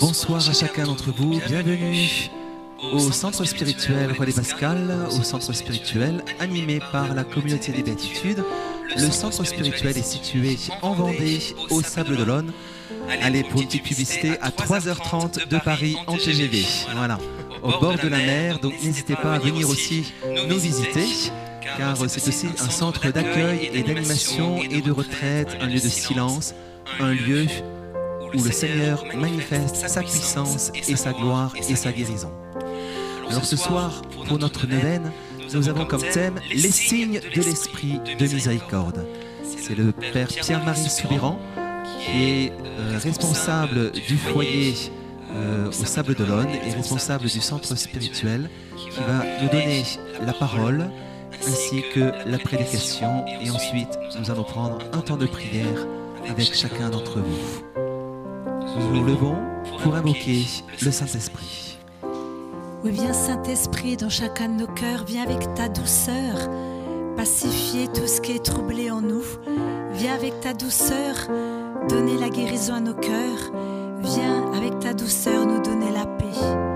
Bonsoir à chacun d'entre vous, bienvenue au centre spirituel Relais Pascal, au centre spirituel animé par la communauté des béatitudes. Le centre spirituel est situé en Vendée, au Sable d'Olonne. Allez pour une petite publicité à 3h30 de Paris en TGV. Voilà, au bord de la mer. Donc n'hésitez pas à venir aussi nous visiter car c'est aussi un centre d'accueil et d'animation et de retraite, un lieu de silence, un lieu où le Seigneur manifeste sa puissance et sa gloire et sa guérison. Alors ce soir, pour notre neuvaine, nous avons comme thème les signes de l'esprit de miséricorde. C'est le Père Pierre-Marie Soubiran qui est euh, responsable du foyer euh, au Sable d'Olonne et responsable du centre spirituel qui va nous donner la parole ainsi que la prédication et ensuite nous allons prendre un temps de prière avec chacun d'entre vous. Nous nous levons pour invoquer le Saint-Esprit. Oui, viens Saint-Esprit dans chacun de nos cœurs, viens avec ta douceur, pacifier tout ce qui est troublé en nous. Viens avec ta douceur, donner la guérison à nos cœurs. Viens avec ta douceur nous donner la paix.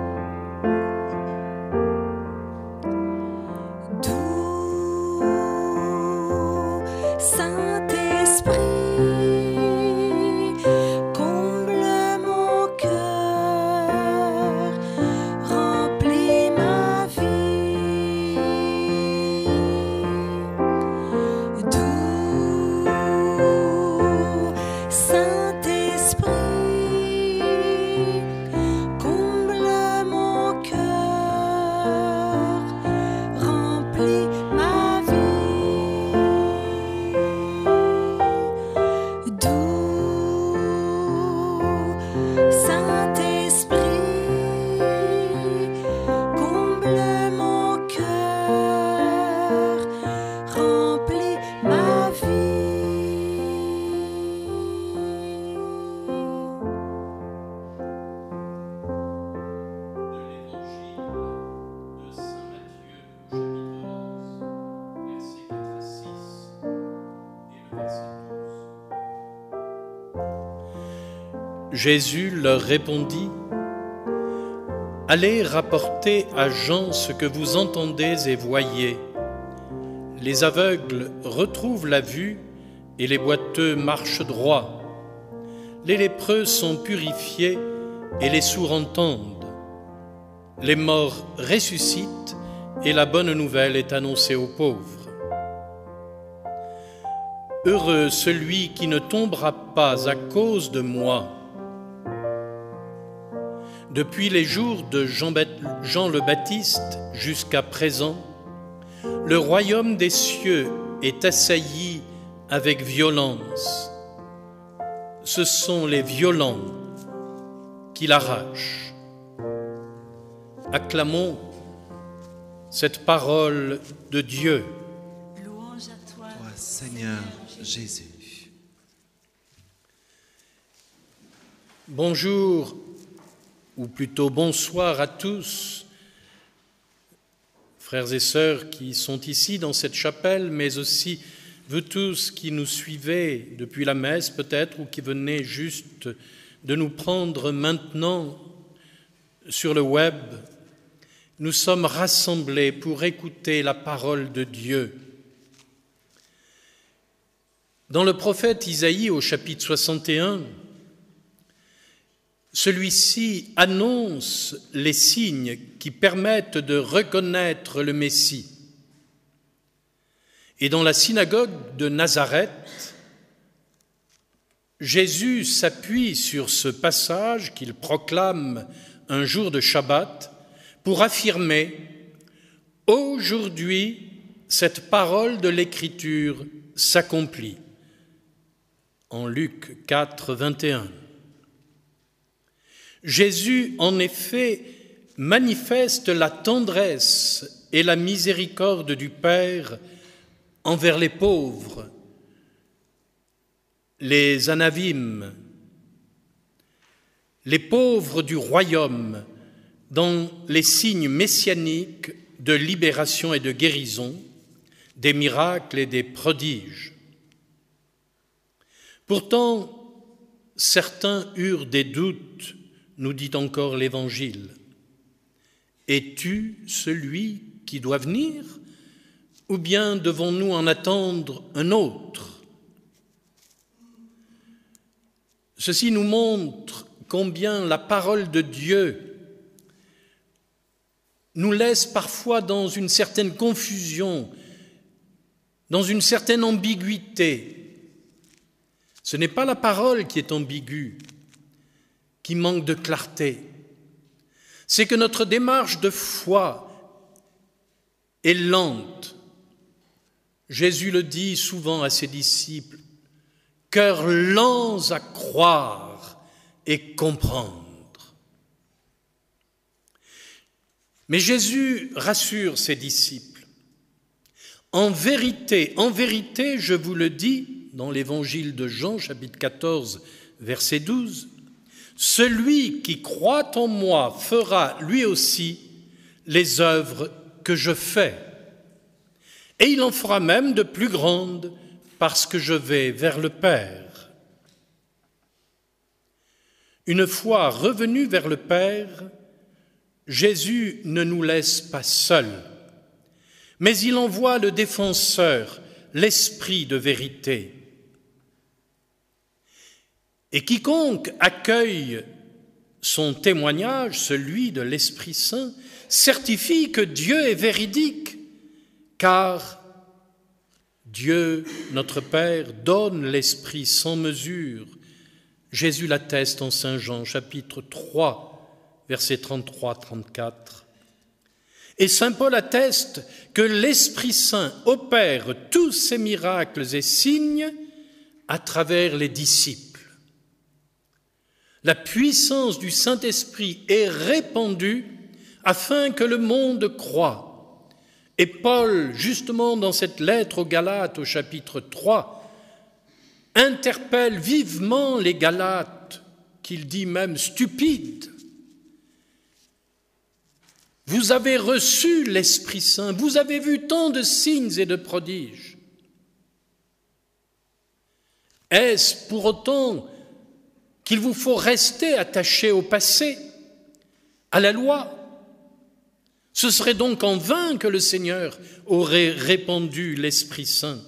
sun. Jésus leur répondit, Allez rapporter à Jean ce que vous entendez et voyez. Les aveugles retrouvent la vue et les boiteux marchent droit. Les lépreux sont purifiés et les sourds entendent. Les morts ressuscitent et la bonne nouvelle est annoncée aux pauvres. Heureux celui qui ne tombera pas à cause de moi. Depuis les jours de Jean, le Baptiste jusqu'à présent, le royaume des cieux est assailli avec violence. Ce sont les violents qui l'arrachent. Acclamons cette parole de Dieu. Louange à toi, Seigneur Jésus. Bonjour ou plutôt bonsoir à tous, frères et sœurs qui sont ici dans cette chapelle, mais aussi vous tous qui nous suivez depuis la messe peut-être ou qui venez juste de nous prendre maintenant sur le web. Nous sommes rassemblés pour écouter la parole de Dieu. Dans le prophète Isaïe au chapitre 61, celui-ci annonce les signes qui permettent de reconnaître le Messie. Et dans la synagogue de Nazareth, Jésus s'appuie sur ce passage qu'il proclame un jour de Shabbat pour affirmer Aujourd'hui, cette parole de l'Écriture s'accomplit. En Luc 4, 21. Jésus, en effet, manifeste la tendresse et la miséricorde du Père envers les pauvres, les anavimes, les pauvres du royaume, dans les signes messianiques de libération et de guérison, des miracles et des prodiges. Pourtant, certains eurent des doutes nous dit encore l'Évangile. Es-tu celui qui doit venir ou bien devons-nous en attendre un autre? Ceci nous montre combien la parole de Dieu nous laisse parfois dans une certaine confusion, dans une certaine ambiguïté. Ce n'est pas la parole qui est ambiguë, qui manque de clarté. C'est que notre démarche de foi est lente. Jésus le dit souvent à ses disciples, cœur lents à croire et comprendre. Mais Jésus rassure ses disciples. En vérité, en vérité, je vous le dis, dans l'évangile de Jean, chapitre 14, verset 12, celui qui croit en moi fera lui aussi les œuvres que je fais. Et il en fera même de plus grandes parce que je vais vers le Père. Une fois revenu vers le Père, Jésus ne nous laisse pas seuls, mais il envoie le défenseur, l'Esprit de vérité. Et quiconque accueille son témoignage, celui de l'Esprit Saint, certifie que Dieu est véridique, car Dieu, notre Père, donne l'Esprit sans mesure. Jésus l'atteste en Saint Jean chapitre 3, versets 33-34. Et Saint Paul atteste que l'Esprit Saint opère tous ces miracles et signes à travers les disciples. La puissance du Saint-Esprit est répandue afin que le monde croie. Et Paul, justement dans cette lettre aux Galates au chapitre 3, interpelle vivement les Galates, qu'il dit même stupides, vous avez reçu l'Esprit Saint, vous avez vu tant de signes et de prodiges. Est-ce pour autant qu'il vous faut rester attaché au passé, à la loi Ce serait donc en vain que le Seigneur aurait répandu l'Esprit Saint.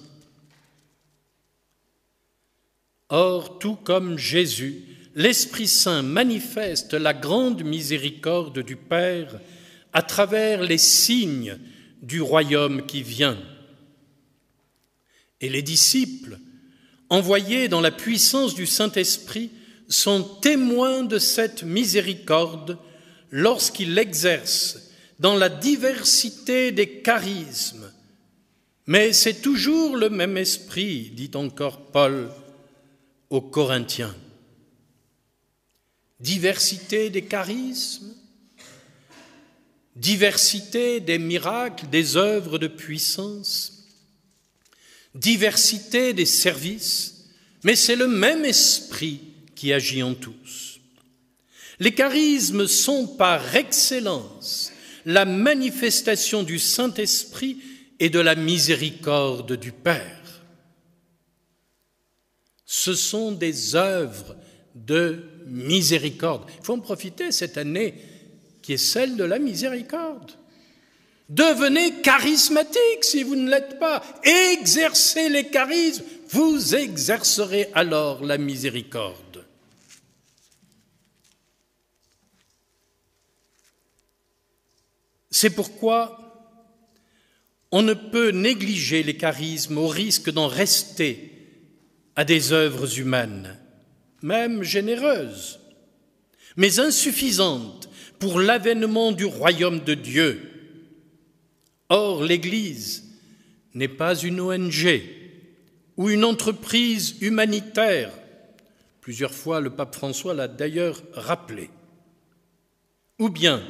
Or, tout comme Jésus, l'Esprit Saint manifeste la grande miséricorde du Père à travers les signes du royaume qui vient. Et les disciples, envoyés dans la puissance du Saint-Esprit, sont témoins de cette miséricorde lorsqu'ils l'exercent dans la diversité des charismes. Mais c'est toujours le même esprit, dit encore Paul aux Corinthiens. Diversité des charismes, diversité des miracles, des œuvres de puissance, diversité des services, mais c'est le même esprit qui agit en tous. Les charismes sont par excellence la manifestation du Saint-Esprit et de la miséricorde du Père. Ce sont des œuvres de miséricorde. Il faut en profiter cette année qui est celle de la miséricorde. Devenez charismatique si vous ne l'êtes pas. Exercez les charismes, vous exercerez alors la miséricorde. C'est pourquoi on ne peut négliger les charismes au risque d'en rester à des œuvres humaines, même généreuses, mais insuffisantes pour l'avènement du royaume de Dieu. Or, l'Église n'est pas une ONG ou une entreprise humanitaire. Plusieurs fois, le pape François l'a d'ailleurs rappelé. Ou bien,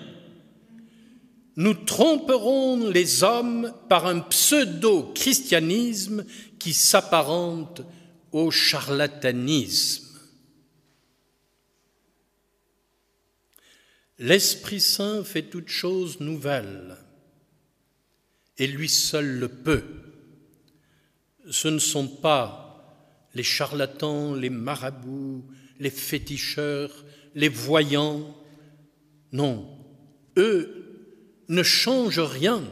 nous tromperons les hommes par un pseudo-christianisme qui s'apparente au charlatanisme. L'Esprit Saint fait toutes choses nouvelles, et lui seul le peut. Ce ne sont pas les charlatans, les marabouts, les féticheurs, les voyants. Non, eux ne changent rien.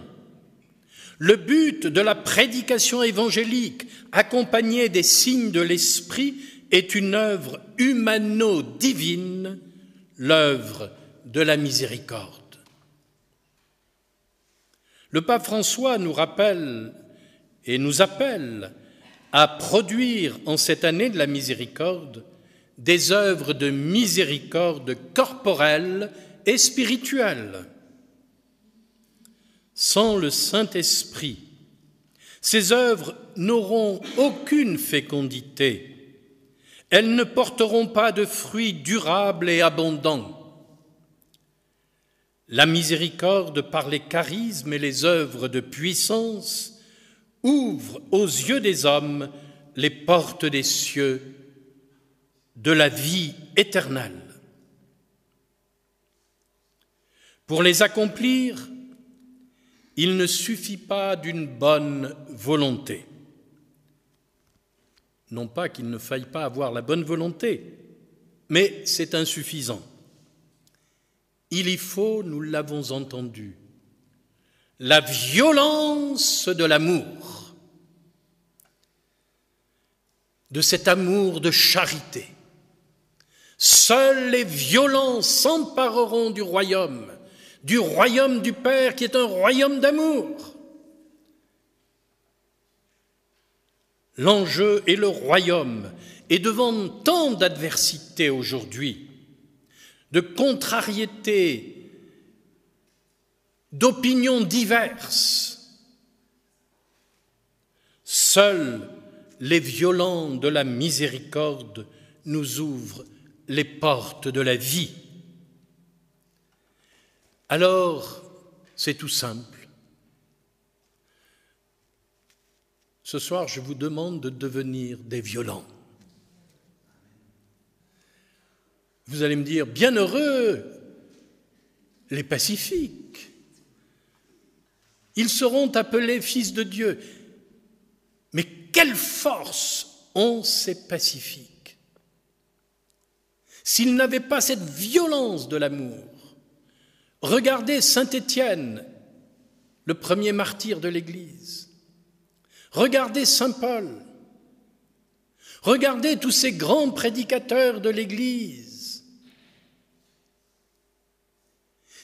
Le but de la prédication évangélique, accompagnée des signes de l'Esprit, est une œuvre humano-divine, l'œuvre de la miséricorde. Le pape François nous rappelle et nous appelle à produire en cette année de la miséricorde des œuvres de miséricorde corporelle et spirituelle. Sans le Saint-Esprit, ces œuvres n'auront aucune fécondité, elles ne porteront pas de fruits durables et abondants. La miséricorde par les charismes et les œuvres de puissance ouvre aux yeux des hommes les portes des cieux de la vie éternelle. Pour les accomplir, il ne suffit pas d'une bonne volonté. Non pas qu'il ne faille pas avoir la bonne volonté, mais c'est insuffisant. Il y faut, nous l'avons entendu, la violence de l'amour, de cet amour de charité. Seuls les violents s'empareront du royaume, du royaume du Père qui est un royaume d'amour. L'enjeu est le royaume, et devant tant d'adversités aujourd'hui, de contrariétés, d'opinions diverses. Seuls les violents de la miséricorde nous ouvrent les portes de la vie. Alors, c'est tout simple. Ce soir, je vous demande de devenir des violents. Vous allez me dire, bienheureux les pacifiques. Ils seront appelés fils de Dieu. Mais quelle force ont ces pacifiques? S'ils n'avaient pas cette violence de l'amour, regardez Saint Étienne, le premier martyr de l'Église. Regardez Saint Paul. Regardez tous ces grands prédicateurs de l'Église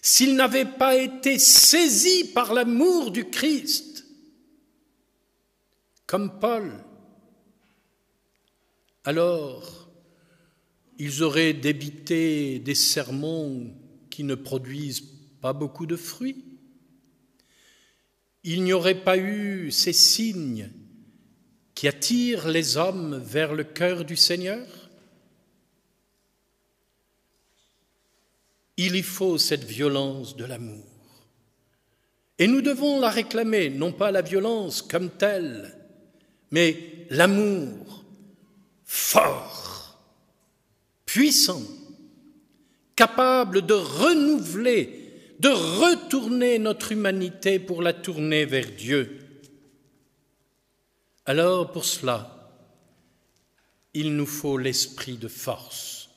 s'ils n'avaient pas été saisis par l'amour du Christ, comme Paul, alors ils auraient débité des sermons ne produisent pas beaucoup de fruits. Il n'y aurait pas eu ces signes qui attirent les hommes vers le cœur du Seigneur. Il y faut cette violence de l'amour. Et nous devons la réclamer, non pas la violence comme telle, mais l'amour fort, puissant, capable de renouveler, de retourner notre humanité pour la tourner vers Dieu. Alors pour cela, il nous faut l'esprit de force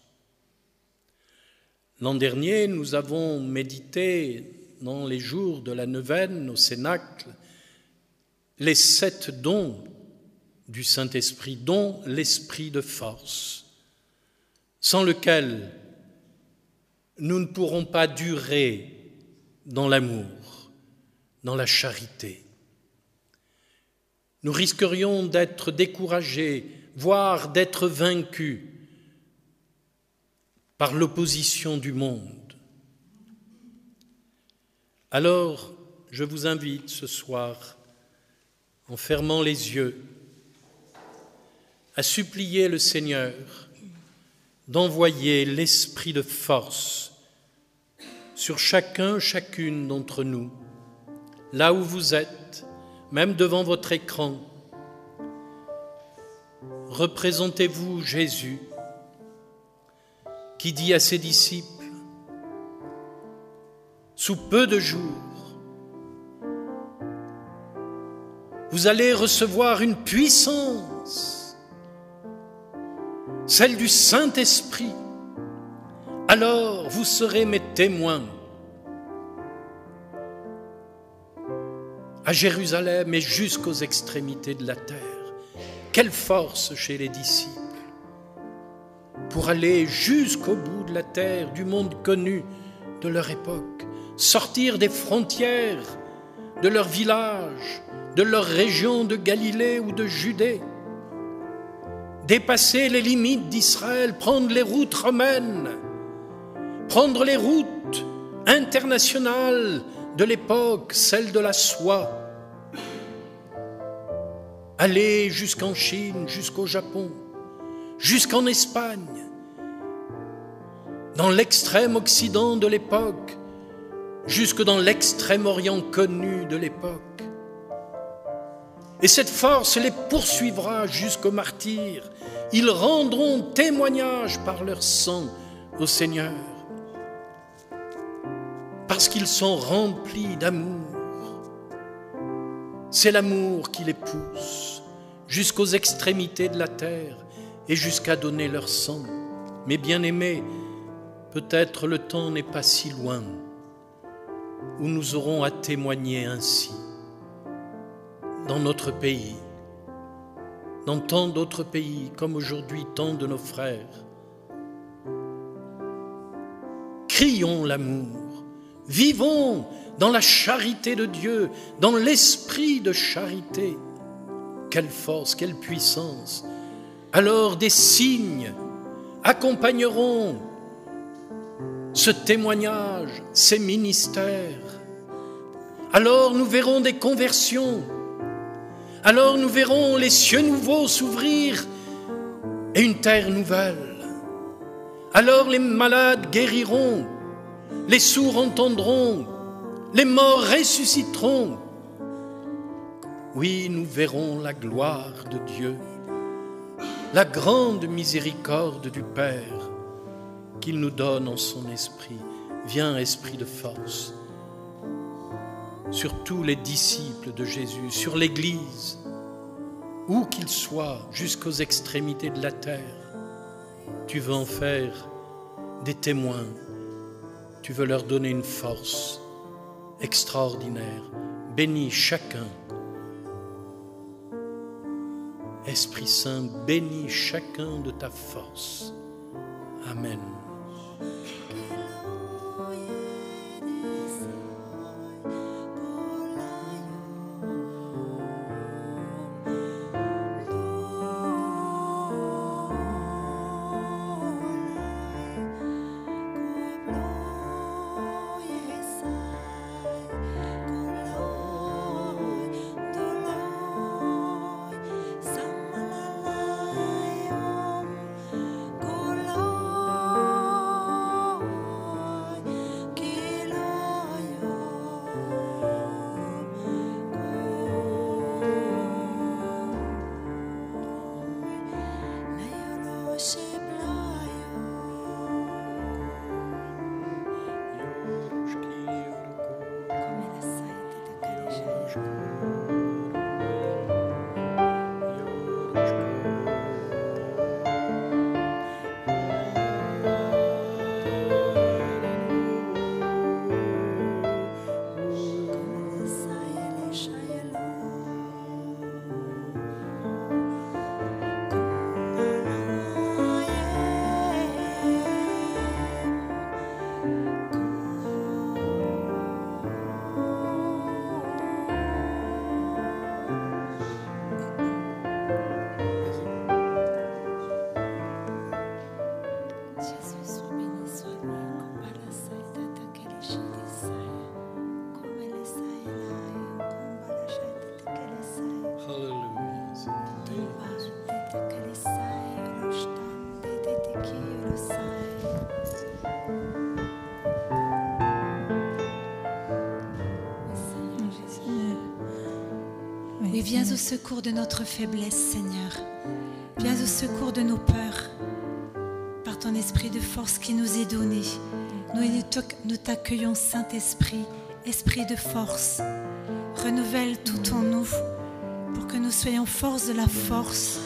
L'an dernier, nous avons médité dans les jours de la neuvaine au Cénacle les sept dons du Saint-Esprit, dont l'esprit de force, sans lequel nous ne pourrons pas durer dans l'amour, dans la charité. Nous risquerions d'être découragés, voire d'être vaincus par l'opposition du monde. Alors, je vous invite ce soir, en fermant les yeux, à supplier le Seigneur d'envoyer l'esprit de force sur chacun, chacune d'entre nous, là où vous êtes, même devant votre écran. Représentez-vous Jésus qui dit à ses disciples, sous peu de jours, vous allez recevoir une puissance. celle du Saint-Esprit, alors vous serez mes témoins à Jérusalem et jusqu'aux extrémités de la terre. Quelle force chez les disciples pour aller jusqu'au bout de la terre, du monde connu de leur époque, sortir des frontières de leur village, de leur région de Galilée ou de Judée, dépasser les limites d'Israël, prendre les routes romaines, prendre les routes internationales de l'époque, celle de la soie, aller jusqu'en Chine, jusqu'au Japon, jusqu'en Espagne, dans l'extrême Occident de l'époque, jusque dans l'extrême Orient connu de l'époque. Et cette force les poursuivra jusqu'au martyr. Ils rendront témoignage par leur sang au Seigneur, parce qu'ils sont remplis d'amour. C'est l'amour qui les pousse jusqu'aux extrémités de la terre et jusqu'à donner leur sang. Mais bien aimés, peut-être le temps n'est pas si loin où nous aurons à témoigner ainsi dans notre pays, dans tant d'autres pays, comme aujourd'hui tant de nos frères. Crions l'amour, vivons dans la charité de Dieu, dans l'esprit de charité. Quelle force, quelle puissance. Alors des signes accompagneront ce témoignage, ces ministères. Alors nous verrons des conversions. Alors nous verrons les cieux nouveaux s'ouvrir et une terre nouvelle. Alors les malades guériront, les sourds entendront, les morts ressusciteront. Oui, nous verrons la gloire de Dieu, la grande miséricorde du Père qu'il nous donne en son esprit. Viens, esprit de force, sur tous les disciples de Jésus, sur l'Église, où qu'ils soient, jusqu'aux extrémités de la terre. Tu veux en faire des témoins, tu veux leur donner une force extraordinaire. Bénis chacun. Esprit Saint, bénis chacun de ta force. Amen. Viens au secours de notre faiblesse, Seigneur. Viens au secours de nos peurs, par ton esprit de force qui nous est donné. Nous t'accueillons, Saint-Esprit, Esprit de force. Renouvelle tout en nous pour que nous soyons force de la force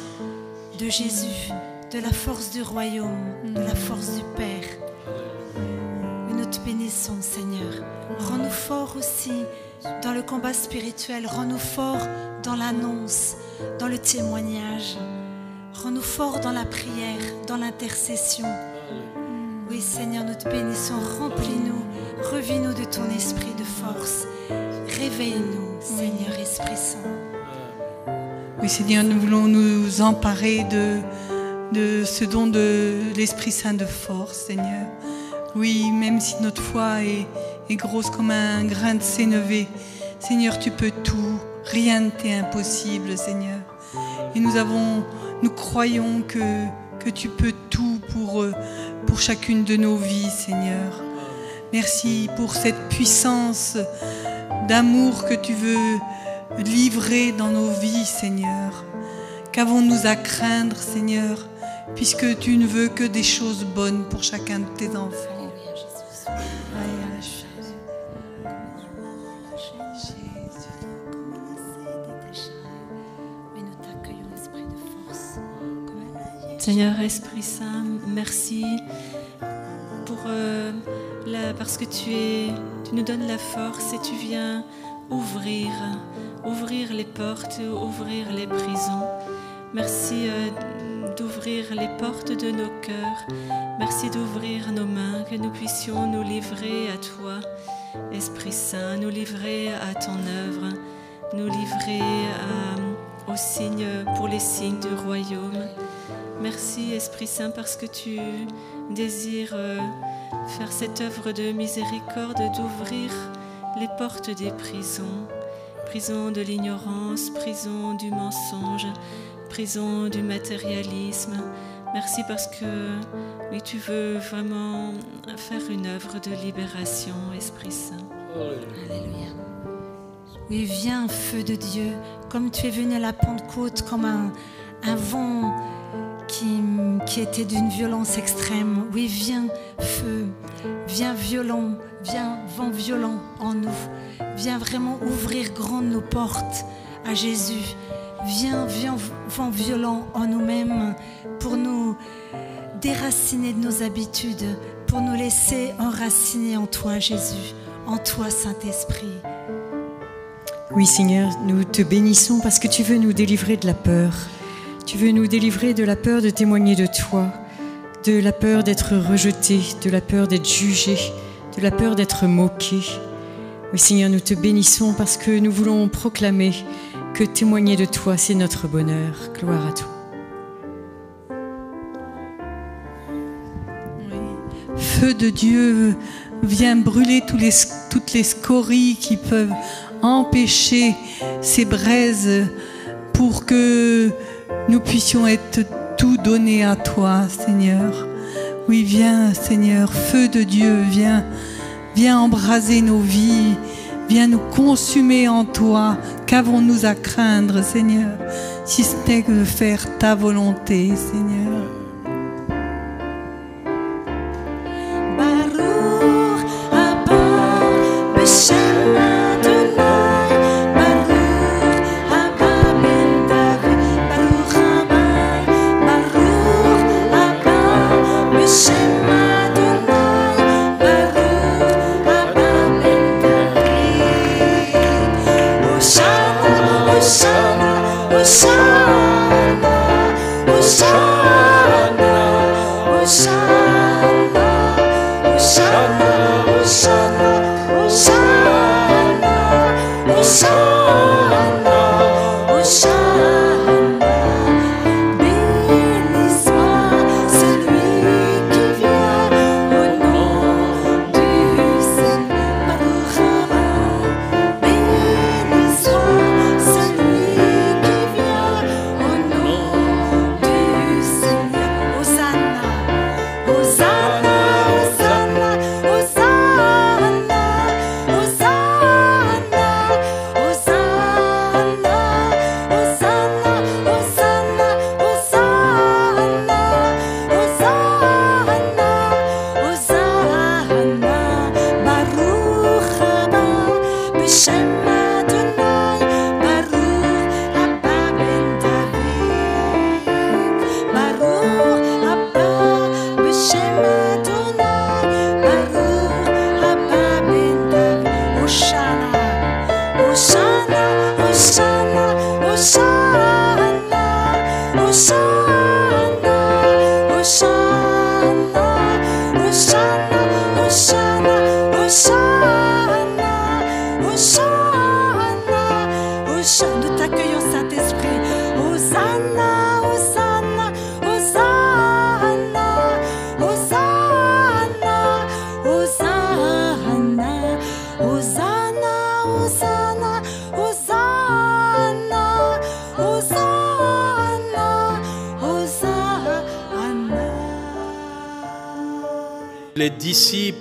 de Jésus, de la force du royaume, de la force du Père. Seigneur. Rends-nous forts aussi dans le combat spirituel. Rends-nous forts dans l'annonce, dans le témoignage. Rends-nous forts dans la prière, dans l'intercession. Oui, Seigneur, nous te bénissons. Remplis-nous, revis-nous de ton esprit de force. Réveille-nous, Seigneur Esprit Saint. Oui, Seigneur, nous voulons nous emparer de, de ce don de l'Esprit Saint de force, Seigneur. Oui, même si notre foi est, grosse comme un grain de sénévé, Seigneur, tu peux tout. Rien ne t'est impossible, Seigneur. Et nous avons, nous croyons que, que tu peux tout pour, pour chacune de nos vies, Seigneur. Merci pour cette puissance d'amour que tu veux livrer dans nos vies, Seigneur. Qu'avons-nous à craindre, Seigneur, puisque tu ne veux que des choses bonnes pour chacun de tes enfants? Seigneur Esprit Saint, merci pour euh, parce que tu es, tu nous donnes la force et tu viens ouvrir, ouvrir les portes, ouvrir les prisons. Merci euh, d'ouvrir les portes de nos cœurs. Merci d'ouvrir nos mains, que nous puissions nous livrer à toi, Esprit Saint, nous livrer à ton œuvre, nous livrer à- aux signes, pour les signes du royaume. Merci, Esprit Saint, parce que tu désires euh, faire cette œuvre de miséricorde, d'ouvrir les portes des prisons, prison de l'ignorance, prison du mensonge, prison du matérialisme. Merci parce que oui, tu veux vraiment faire une œuvre de libération, Esprit Saint. Alléluia. Oui, viens, feu de Dieu, comme tu es venu à la Pentecôte, comme un, un vent qui, était d'une violence extrême. Oui, viens, feu, viens violent, viens vent violent en nous. Viens vraiment ouvrir grandes nos portes à Jésus. Viens, viens, vent violent en nous-mêmes pour nous déraciner de nos habitudes, pour nous laisser enraciner en toi, Jésus, en toi, Saint-Esprit. Oui Seigneur, nous te bénissons parce que tu veux nous délivrer de la peur. Tu veux nous délivrer de la peur de témoigner de toi, de la peur d'être rejeté, de la peur d'être jugé, de la peur d'être moqué. Oui Seigneur, nous te bénissons parce que nous voulons proclamer que témoigner de toi, c'est notre bonheur. Gloire à toi. Feu de Dieu, viens brûler toutes les scories qui peuvent empêcher ces braises pour que nous puissions être tout donné à toi, Seigneur. Oui, viens, Seigneur, feu de Dieu, viens, viens embraser nos vies, viens nous consumer en toi. Qu'avons-nous à craindre, Seigneur, si ce n'est que de faire ta volonté, Seigneur? Haba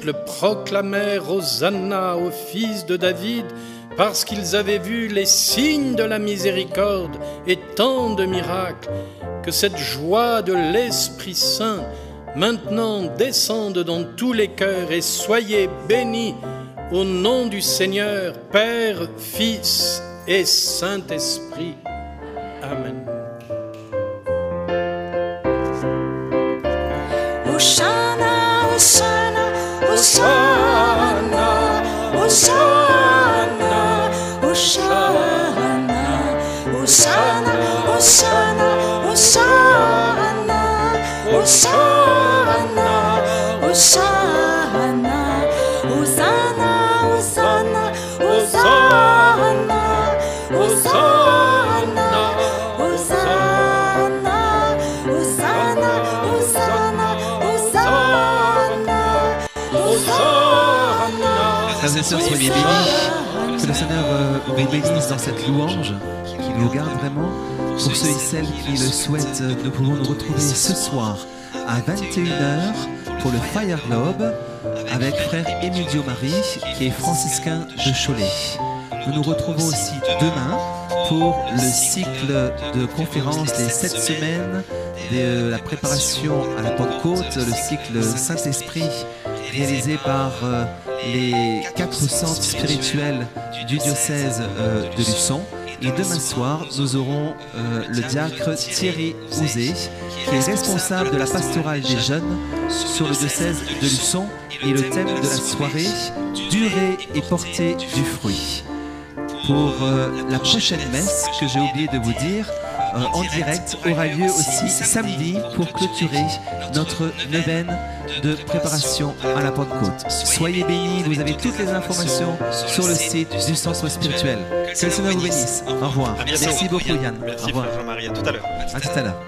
disciples proclamèrent Hosanna au fils de David parce qu'ils avaient vu les signes de la miséricorde et tant de miracles, que cette joie de l'Esprit Saint maintenant descende dans tous les cœurs et soyez bénis au nom du Seigneur, Père, Fils et Saint-Esprit. Amen. Hosanna, Hosanna, Hosanna, Hosanna, Hosanna, Hosanna, Hosanna, Hosanna. Sœurs, soyez bénis. Que le Seigneur euh, vous bénisse dans cette louange, qu'il nous garde vraiment. Pour ceux et celles qui le souhaitent, euh, nous pouvons nous retrouver ce soir à 21h pour le Fire Globe avec frère Émilio Marie, qui est franciscain de Cholet. Nous nous retrouvons aussi demain pour le cycle de conférences des sept semaines de la préparation à la Pentecôte, le cycle Saint-Esprit réalisé par euh, les quatre centres spirituels du diocèse euh, de Luçon. Et demain soir, nous aurons euh, le diacre Thierry Ouzé, qui est responsable de la pastorale des jeunes sur le diocèse de Luçon. Et le thème de la soirée, durer et porter du fruit. Pour la prochaine messe que j'ai oublié de vous dire, euh, en direct aura lieu aussi samedi pour clôturer notre neuvaine de préparation à la Pentecôte. Soyez bénis, vous avez toutes les informations sur le site du Centre spirituel. Que le Seigneur vous bénisse. Au revoir. Merci beaucoup Yann. Au Merci revoir. à tout à l'heure. À tout à l'heure.